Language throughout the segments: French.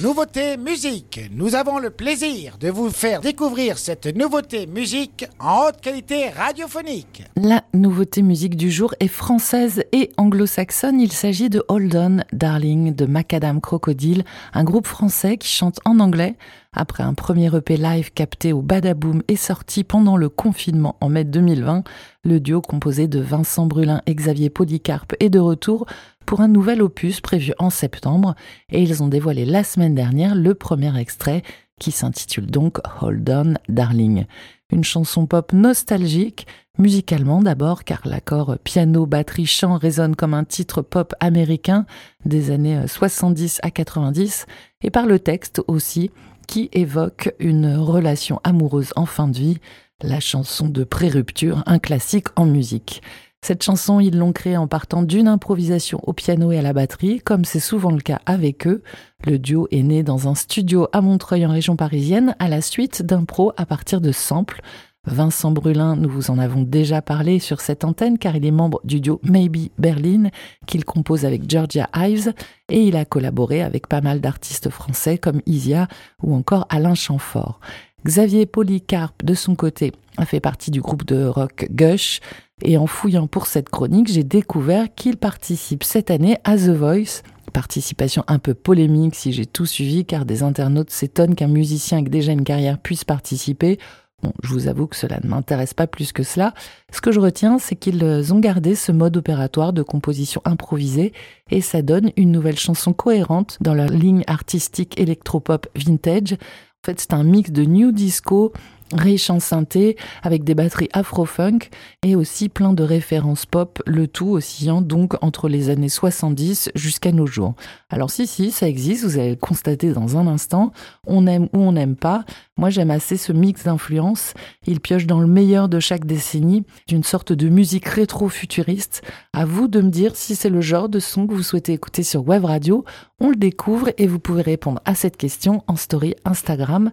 Nouveauté musique. Nous avons le plaisir de vous faire découvrir cette nouveauté musique en haute qualité radiophonique. La nouveauté musique du jour est française et anglo-saxonne. Il s'agit de Hold On Darling de Macadam Crocodile, un groupe français qui chante en anglais. Après un premier EP live capté au Badaboom et sorti pendant le confinement en mai 2020, le duo composé de Vincent Brulin et Xavier Polycarpe est de retour pour un nouvel opus prévu en septembre et ils ont dévoilé la semaine dernière le premier extrait qui s'intitule donc Hold On Darling. Une chanson pop nostalgique, musicalement d'abord car l'accord piano, batterie, chant résonne comme un titre pop américain des années 70 à 90 et par le texte aussi qui évoque une relation amoureuse en fin de vie, la chanson de pré-rupture, un classique en musique. Cette chanson, ils l'ont créée en partant d'une improvisation au piano et à la batterie, comme c'est souvent le cas avec eux. Le duo est né dans un studio à Montreuil en région parisienne à la suite d'impro à partir de samples. Vincent Brulin, nous vous en avons déjà parlé sur cette antenne car il est membre du duo Maybe Berlin qu'il compose avec Georgia Ives et il a collaboré avec pas mal d'artistes français comme Isia ou encore Alain Chamfort. Xavier Polycarpe, de son côté, a fait partie du groupe de rock Gush. Et en fouillant pour cette chronique, j'ai découvert qu'il participe cette année à The Voice. Participation un peu polémique si j'ai tout suivi, car des internautes s'étonnent qu'un musicien avec déjà une carrière puisse participer. Bon, je vous avoue que cela ne m'intéresse pas plus que cela. Ce que je retiens, c'est qu'ils ont gardé ce mode opératoire de composition improvisée et ça donne une nouvelle chanson cohérente dans leur ligne artistique électropop vintage. En fait, c'est un mix de new disco, riche en synthé, avec des batteries afro-funk et aussi plein de références pop, le tout oscillant donc entre les années 70 jusqu'à nos jours. Alors si, si, ça existe, vous allez le constater dans un instant, on aime ou on n'aime pas. Moi j'aime assez ce mix d'influences, il pioche dans le meilleur de chaque décennie, d'une sorte de musique rétro-futuriste. À vous de me dire si c'est le genre de son que vous souhaitez écouter sur Web Radio, on le découvre et vous pouvez répondre à cette question en story Instagram.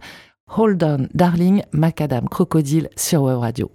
Hold On Darling Macadam Crocodile sur Web Radio.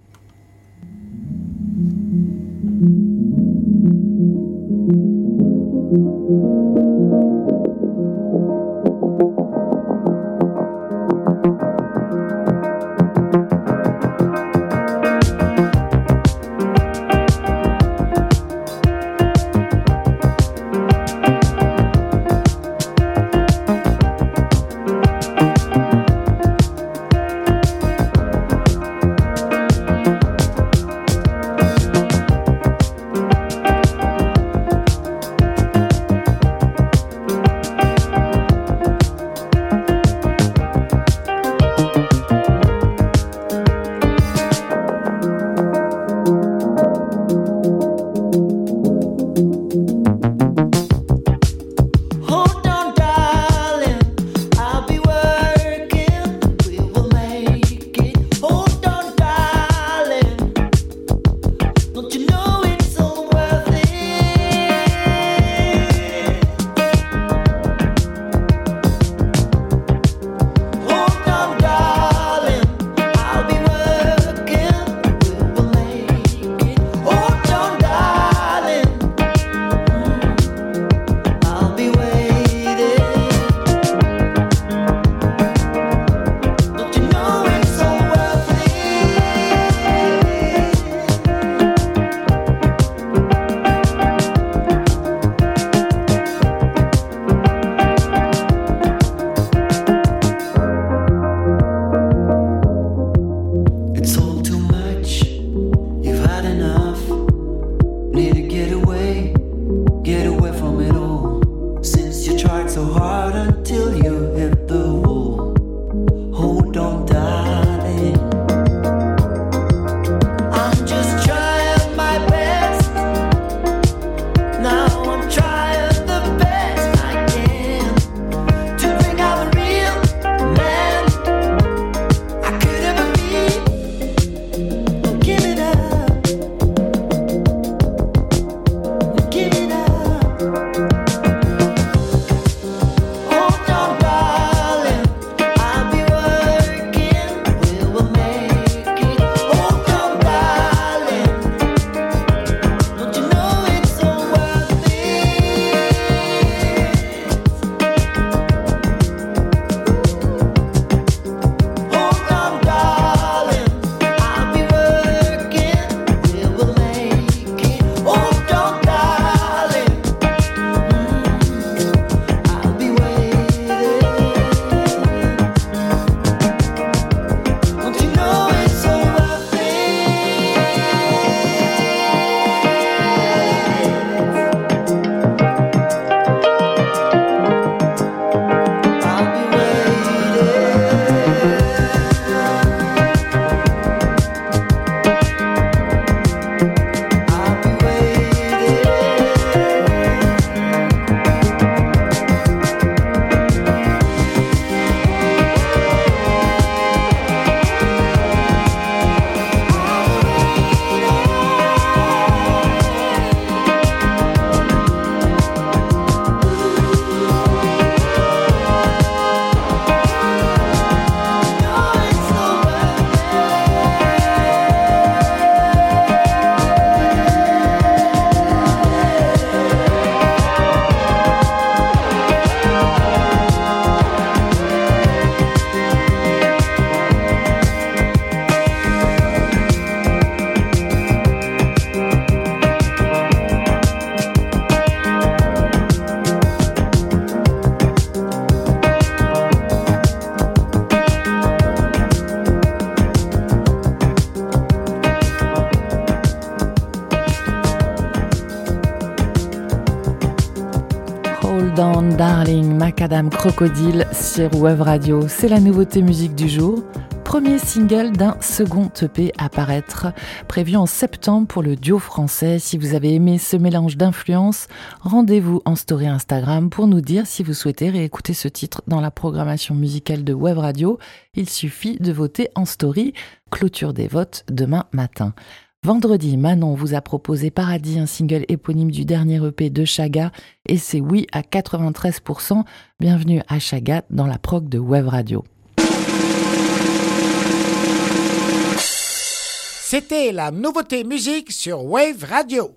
Hold On Darling, Macadam Crocodile sur Web Radio. C'est la nouveauté musique du jour. Premier single d'un second EP à paraître, prévu en septembre pour le duo français. Si vous avez aimé ce mélange d'influences, rendez-vous en story Instagram pour nous dire si vous souhaitez réécouter ce titre dans la programmation musicale de Web Radio. Il suffit de voter en story. Clôture des votes demain matin. Vendredi, Manon vous a proposé Paradis, un single éponyme du dernier EP de Chaga, et c'est oui à 93%. Bienvenue à Chaga dans la prog de Web Radio. C'était la nouveauté musique sur Wave Radio.